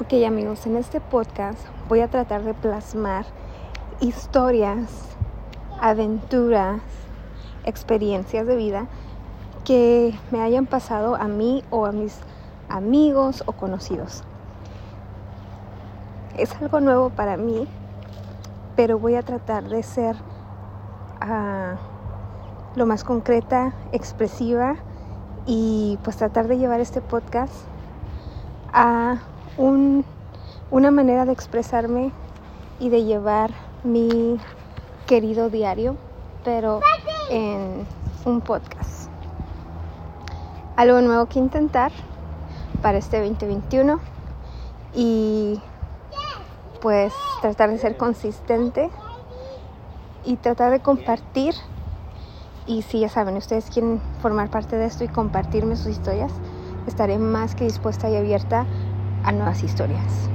Ok amigos, en este podcast voy a tratar de plasmar historias, aventuras, experiencias de vida que me hayan pasado a mí o a mis amigos o conocidos. Es algo nuevo para mí, pero voy a tratar de ser uh, lo más concreta, expresiva y pues tratar de llevar este podcast a una manera de expresarme y de llevar mi querido diario, pero en un podcast. Algo nuevo que intentar para este 2021 y pues tratar de ser consistente y tratar de compartir y si ya saben, ustedes quieren formar parte de esto y compartirme sus historias, estaré más que dispuesta y abierta a nuevas historias.